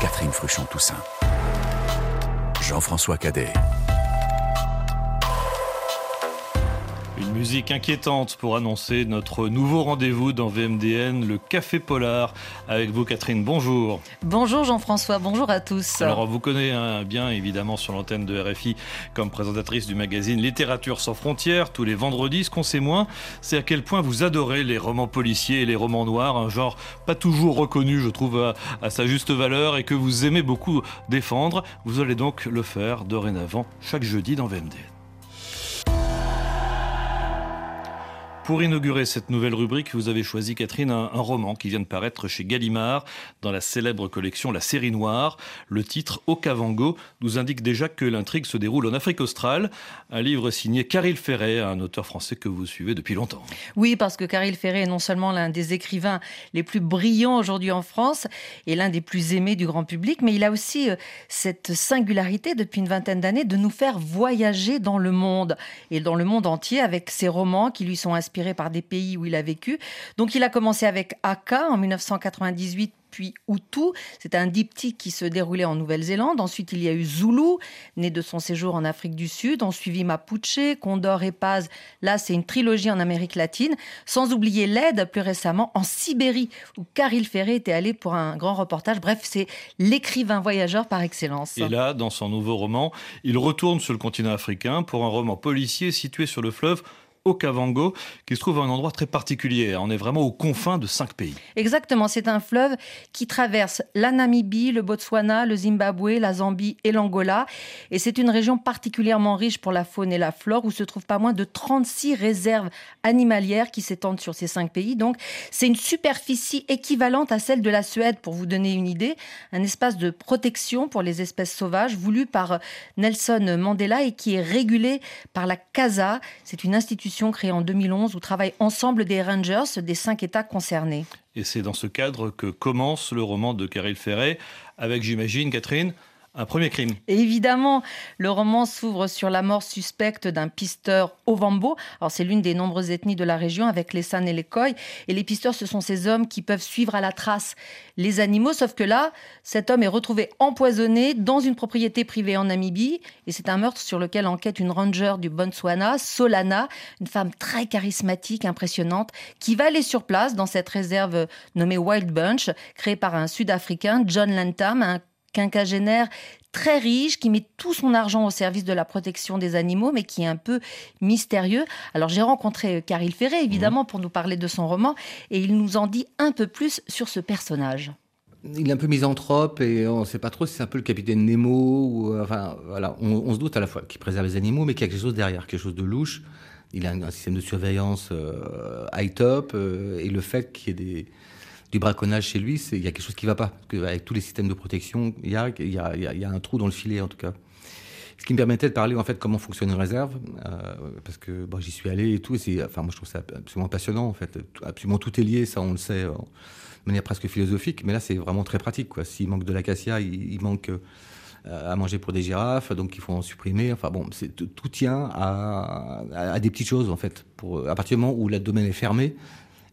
Catherine Fruchon-Toussaint. Jean-François Cadet. Une musique inquiétante pour annoncer notre nouveau rendez-vous dans VMDN, le Café Polar. Avec vous, Catherine, bonjour. Bonjour Jean-François, bonjour à tous. Alors, on vous connaît hein, bien, évidemment, sur l'antenne de RFI comme présentatrice du magazine Littérature sans frontières, tous les vendredis. Ce qu'on sait moins, c'est à quel point vous adorez les romans policiers et les romans noirs, un genre pas toujours reconnu, je trouve, à, à sa juste valeur et que vous aimez beaucoup défendre. Vous allez donc le faire dorénavant chaque jeudi dans VMDN. Pour inaugurer cette nouvelle rubrique, vous avez choisi, Catherine, un, roman qui vient de paraître chez Gallimard dans la célèbre collection La Série Noire. Le titre Okavango nous indique déjà que l'intrigue se déroule en Afrique australe. Un livre signé Caril Ferret, un auteur français que vous suivez depuis longtemps. Oui, parce que Caril Ferret est non seulement l'un des écrivains les plus brillants aujourd'hui en France et l'un des plus aimés du grand public, mais il a aussi euh, cette singularité depuis une vingtaine d'années de nous faire voyager dans le monde et dans le monde entier avec ses romans qui lui sont inspirés inspiré par des pays où il a vécu. Donc il a commencé avec Aka en 1998 puis Hutu. C'est un diptyque qui se déroulait en Nouvelle-Zélande. Ensuite, il y a eu Zulu, né de son séjour en Afrique du Sud. On suivit Mapuche, Condor et Paz. Là, c'est une trilogie en Amérique latine. Sans oublier l'aide, plus récemment, en Sibérie, où Caril Ferré était allé pour un grand reportage. Bref, c'est l'écrivain voyageur par excellence. Et là, dans son nouveau roman, il retourne sur le continent africain pour un roman policier situé sur le fleuve Okavango, qui se trouve à un endroit très particulier. On est vraiment aux confins de cinq pays. Exactement, c'est un fleuve qui traverse la Namibie, le Botswana, le Zimbabwe, la Zambie et l'Angola. Et c'est une région particulièrement riche pour la faune et la flore, où se trouvent pas moins de 36 réserves animalières qui s'étendent sur ces cinq pays. Donc, c'est une superficie équivalente à celle de la Suède, pour vous donner une idée. Un espace de protection pour les espèces sauvages, voulu par Nelson Mandela et qui est régulé par la CASA. C'est une institution créée en 2011 où travaillent ensemble des rangers des cinq États concernés. Et c'est dans ce cadre que commence le roman de Caril Ferret, avec, j'imagine, Catherine, un premier crime. Et évidemment, le roman s'ouvre sur la mort suspecte d'un pisteur Ovambo. Alors c'est l'une des nombreuses ethnies de la région avec les San et les Khoi. Et les pisteurs, ce sont ces hommes qui peuvent suivre à la trace les animaux. Sauf que là, cet homme est retrouvé empoisonné dans une propriété privée en Namibie. Et c'est un meurtre sur lequel enquête une ranger du Botswana, Solana, une femme très charismatique, impressionnante, qui va aller sur place dans cette réserve nommée Wild Bunch, créée par un Sud-Africain, John Lantam, un quinquagénaire très riche, qui met tout son argent au service de la protection des animaux, mais qui est un peu mystérieux. Alors j'ai rencontré Caril Ferré, évidemment, pour nous parler de son roman, et il nous en dit un peu plus sur ce personnage. Il est un peu misanthrope et on ne sait pas trop si c'est un peu le capitaine Nemo ou enfin voilà, on, on se doute à la fois qu'il préserve les animaux, mais qu'il y a quelque chose derrière, quelque chose de louche. Il a un, un système de surveillance euh, high top euh, et le fait qu'il y ait des du braconnage chez lui, il y a quelque chose qui ne va pas. Parce que avec tous les systèmes de protection, il y, a, un trou dans le filet, en tout cas. Ce qui me permettait de parler, en fait, comment fonctionne une réserve. Euh, parce que j'y suis allé et tout. Et enfin, moi, je trouve ça absolument passionnant, en fait. Absolument tout est lié, ça, on le sait, de manière presque philosophique. Mais là, c'est vraiment très pratique, quoi. S'il manque de l'acacia, il, il, manque à manger pour des girafes, donc il faut en supprimer. Enfin bon, tout tient à, des petites choses, en fait. Pour, à partir du moment où le domaine est fermé,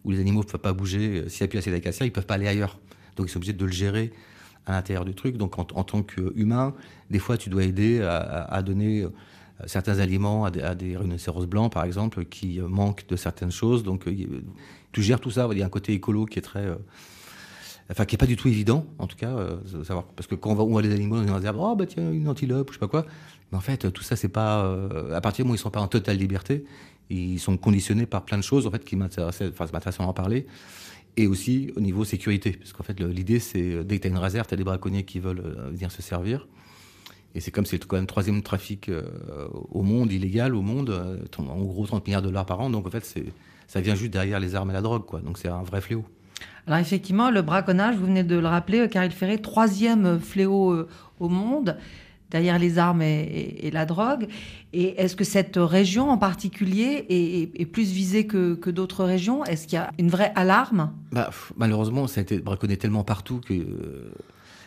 où les animaux ne peuvent pas bouger. S'il n'y a plus assez d'acacia, ils ne peuvent pas aller ailleurs. Donc ils sont obligés de le gérer à l'intérieur du truc. Donc en, tant qu'humain, des fois tu dois aider à, donner certains aliments à des, à des, rhinocéros blancs, par exemple, qui manquent de certaines choses. Donc tu gères tout ça. Il y a un côté écolo qui est très... Enfin, qui n'est pas du tout évident, en tout cas, euh, savoir. Parce que quand on, voit les animaux, on va dire, oh, bah tiens, une antilope, je sais pas quoi. Mais en fait, tout ça, c'est pas. Euh, à partir du moment où ils sont pas en totale liberté, ils sont conditionnés par plein de choses en fait qui m'intéressaient, enfin ça m'intéresse à en parler, et aussi au niveau sécurité, parce qu'en fait l'idée c'est dès que tu as une réserve, tu as des braconniers qui veulent venir se servir, et c'est comme c'est quand même le troisième trafic euh, au monde illégal au monde, euh, en gros 30 milliards de dollars par an, donc en fait ça vient juste derrière les armes et la drogue, quoi. Donc c'est un vrai fléau. Alors effectivement, le braconnage, vous venez de le rappeler, car il ferait troisième fléau au monde derrière les armes et, la drogue. Et est-ce que cette région en particulier est, plus visée que, d'autres régions? Est-ce qu'il y a une vraie alarme? Bah, Malheureusement, ça a été braconné tellement partout que... Euh,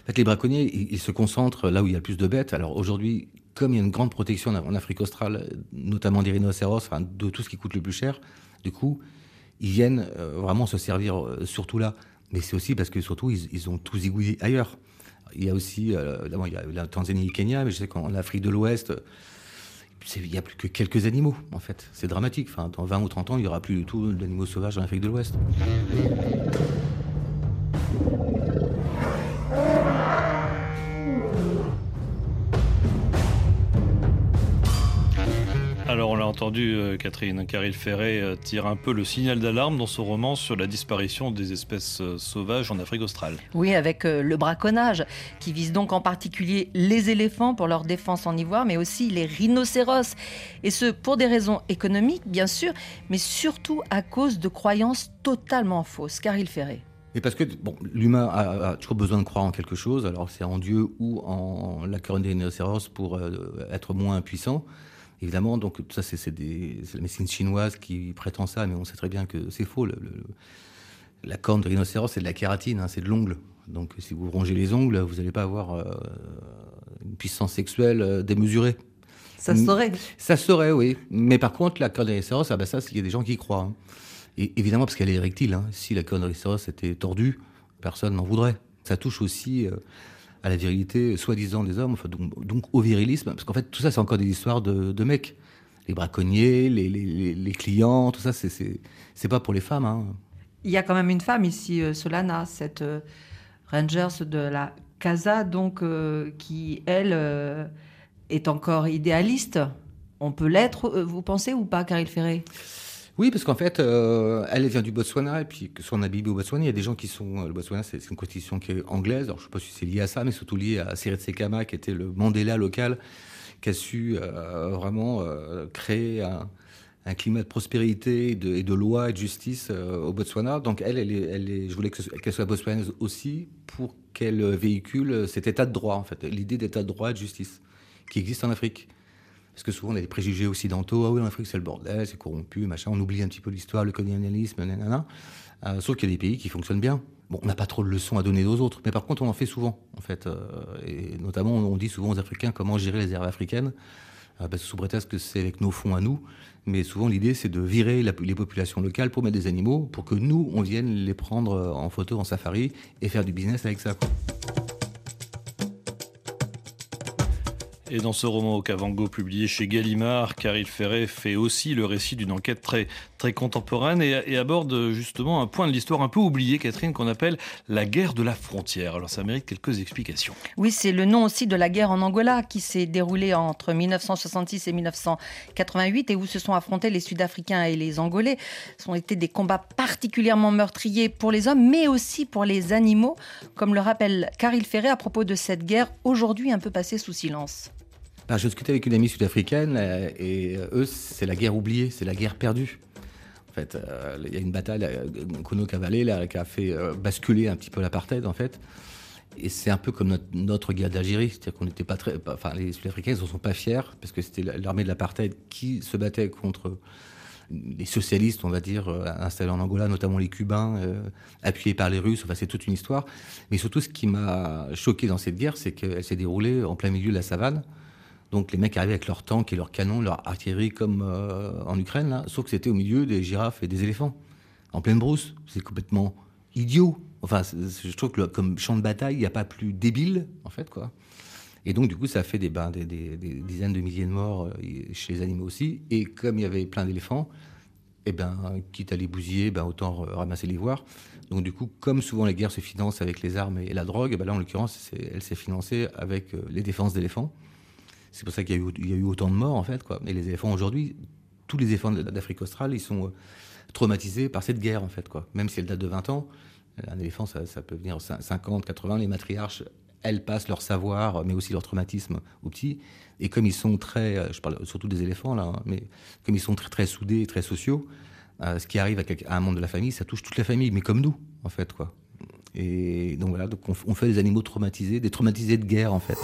en fait, les braconniers, ils, ils, se concentrent là où il y a le plus de bêtes. Alors aujourd'hui, comme il y a une grande protection en Afrique australe, notamment des rhinocéros, enfin, de tout ce qui coûte le plus cher, du coup, ils viennent euh, vraiment se servir euh, surtout là Mais c'est aussi parce que surtout, ils, ont tous zigouillé ailleurs. Il y a aussi, euh, il y a la Tanzanie et Kenya, mais je sais qu'en Afrique de l'Ouest, il n'y a plus que quelques animaux, en fait. C'est dramatique. Enfin, dans 20 ou 30 ans, il n'y aura plus du tout d'animaux sauvages en Afrique de l'Ouest. Entendu, euh, Catherine, Caril Ferret euh, tire un peu le signal d'alarme dans son roman sur la disparition des espèces euh, sauvages en Afrique australe. Oui, avec le braconnage, qui vise donc en particulier les éléphants pour leur défense en ivoire, mais aussi les rhinocéros. Et ce, pour des raisons économiques, bien sûr, mais surtout à cause de croyances totalement fausses. Caril Ferret. Et parce que bon, l'humain a, toujours besoin de croire en quelque chose, alors c'est en Dieu ou en la couronne des rhinocéros pour être moins puissant. Évidemment, donc ça, c'est la médecine chinoise qui prétend ça, mais on sait très bien que c'est faux. la corne de rhinocéros, c'est de la kératine, hein, c'est de l'ongle. Donc si vous rongez les ongles, vous n'allez pas avoir euh, une puissance sexuelle euh, démesurée. Ça serait Ça serait, oui. Mais par contre, la corne de rhinocéros, ah ben ça, il y a des gens qui croient. Hein. Et évidemment, parce qu'elle est érectile. Hein. Si la corne de rhinocéros était tordue, personne n'en voudrait. Ça touche aussi euh, à la virilité soi-disant des hommes, donc, au virilisme, parce qu'en fait tout ça c'est encore des histoires de, mecs. Les braconniers, les, clients, tout ça, c'est pas pour les femmes. Hein. Il y a quand même une femme ici, euh, Solana, cette euh, Rangers de la Casa, donc euh, qui, elle, est encore idéaliste. On peut l'être, vous pensez ou pas, Caril Ferré? Oui, parce qu'en fait, euh, elle vient du Botswana, et puis en Namibie au Botswana, il y a des gens qui sont. Euh, le Botswana, c'est une constitution qui est anglaise. Alors, je ne sais pas si c'est lié à ça, mais surtout lié à Siret Sekama, qui était le Mandela local, qui a su euh, vraiment créer un, climat de prospérité et de, loi et de justice au Botswana. Donc, elle, je voulais qu'elle soit botswanaise aussi pour qu'elle véhicule cet état de droit, en fait, l'idée d'état de droit et de justice qui existe en Afrique. Parce que souvent, on a des préjugés occidentaux. Ah oui, en Afrique, c'est le bordel, c'est corrompu, machin. On oublie un petit peu l'histoire, le colonialisme, nanana. Euh, sauf qu'il y a des pays qui fonctionnent bien. Bon, on n'a pas trop de leçons à donner aux autres, mais par contre, on en fait souvent, en fait. Euh, et notamment, on dit souvent aux Africains comment gérer les aires africaines, euh, parce que sous prétexte que c'est avec nos fonds à nous. Mais souvent, l'idée, c'est de virer les populations locales pour mettre des animaux, pour que nous, on vienne les prendre en photo, en safari, et faire du business avec ça. Et dans ce roman au Cavango publié chez Gallimard, Caril Ferret fait aussi le récit d'une enquête très, très contemporaine et, aborde justement un point de l'histoire un peu oublié, Catherine, qu'on appelle la guerre de la frontière. Alors ça mérite quelques explications. Oui, c'est le nom aussi de la guerre en Angola qui s'est déroulée entre 1966 et 1988 et où se sont affrontés les Sud-Africains et les Angolais. Ce sont été des combats particulièrement meurtriers pour les hommes, mais aussi pour les animaux, comme le rappelle Caril Ferret à propos de cette guerre aujourd'hui un peu passée sous silence. Ben, je discutais avec une amie sud-africaine euh, et euh, eux, c'est la guerre oubliée, c'est la guerre perdue. En fait, euh, il y a une bataille, Kono Cavalé, qui a fait basculer un petit peu l'apartheid, en fait. Et c'est un peu comme notre, guerre d'Algérie, c'est-à-dire qu'on n'était pas très, enfin, les Sud-Africains ne sont pas fiers parce que c'était l'armée de l'apartheid qui se battait contre les socialistes, on va dire, installés en Angola, notamment les Cubains, appuyés par les Russes. Enfin, c'est toute une histoire. Mais surtout, ce qui m'a choqué dans cette guerre, c'est qu'elle s'est déroulée en plein milieu de la savane. Donc les mecs arrivaient avec leurs tanks et leurs canons, leur artillerie comme euh, en Ukraine, là, sauf que c'était au milieu des girafes et des éléphants, en pleine brousse. C'est complètement idiot. Enfin, je trouve que comme champ de bataille, il n'y a pas plus débile, en fait, quoi. Et donc, du coup, ça a fait des, ben, dizaines de milliers de morts euh, chez les animaux aussi. Et comme il y avait plein d'éléphants, eh ben, quitte à les bousiller, ben, autant ramasser l'ivoire. Donc, du coup, comme souvent les guerres se financent avec les armes et la drogue, ben là, en l'occurrence, elle s'est financée avec euh, les défenses d'éléphants. C'est pour ça qu'il y, a eu autant de morts, en fait. Quoi. Et les éléphants, aujourd'hui, tous les éléphants d'Afrique australe, ils sont euh, traumatisés par cette guerre, en fait. Quoi. Même si elle date de 20 ans, un éléphant, ça, peut venir 50, 80. Les matriarches, elles passent leur savoir, mais aussi leur traumatisme aux petits. Et comme ils sont très, euh, je parle surtout des éléphants là, hein, mais comme ils sont très, soudés et très sociaux, euh, ce qui arrive à, un membre de la famille, ça touche toute la famille, mais comme nous, en fait, quoi. Et donc voilà, donc on fait des animaux traumatisés, des traumatisés de guerre, en fait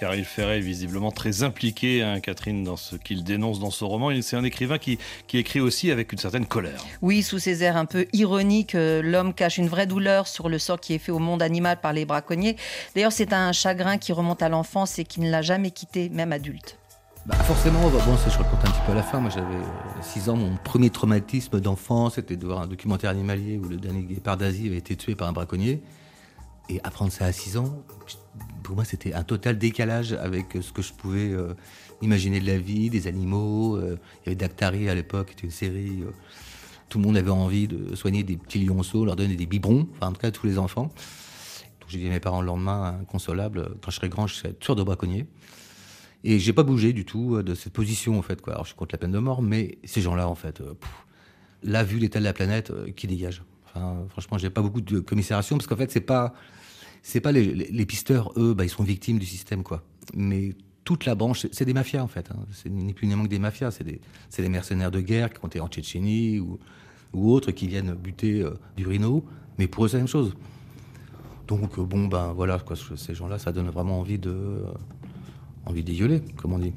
car il ferait visiblement très impliqué, hein, Catherine, dans ce qu'il dénonce dans son roman. C'est un écrivain qui, qui écrit aussi avec une certaine colère. Oui, sous ses airs un peu ironiques, euh, l'homme cache une vraie douleur sur le sort qui est fait au monde animal par les braconniers. D'ailleurs, c'est un chagrin qui remonte à l'enfance et qui ne l'a jamais quitté, même adulte. bah, Forcément, bah, bon, je raconte un petit peu à la fin. Moi, j'avais 6 ans. Mon premier traumatisme d'enfant, c'était de voir un documentaire animalier où le dernier guépard d'Asie avait été tué par un braconnier. Et apprendre ça à 6 ans, pour moi, c'était un total décalage avec ce que je pouvais euh, imaginer de la vie, des animaux. Euh, il y avait Dactari à l'époque, qui était une série. Euh, tout le monde avait envie de soigner des petits lionceaux, leur donner des biberons, enfin, en tout cas, tous les enfants. Donc, j'ai dit à mes parents le lendemain, inconsolable, quand je serai grand, je serai tueur de braconnier. Et j'ai pas bougé du tout de cette position, en fait. Alors, je suis contre la peine de mort, mais ces gens-là, en fait, là, vu l'état de la planète, qui dégage. Franchement, j'ai pas beaucoup de commisération parce qu'en fait, c'est pas c'est pas les, pisteurs, eux, bah, ils sont victimes du système, quoi. Mais toute la branche, c'est des mafias en fait. Hein. C'est ni plus ni moins que des mafias. C'est des, des, mercenaires de guerre qui ont été en Tchétchénie ou, autres qui viennent buter euh, du rhino. Mais pour eux, c'est la même chose. Donc euh, bon, ben voilà, quoi, ces gens-là, ça donne vraiment envie de, euh, envie d'égueuler, comme on dit.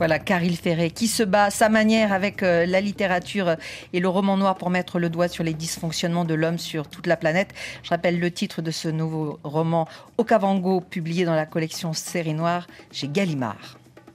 Voilà, Caril Ferré, qui se bat sa manière avec euh, la littérature et le roman noir pour mettre le doigt sur les dysfonctionnements de l'homme sur toute la planète. Je rappelle le titre de ce nouveau roman, Okavango, publié dans la collection Série Noire chez Gallimard.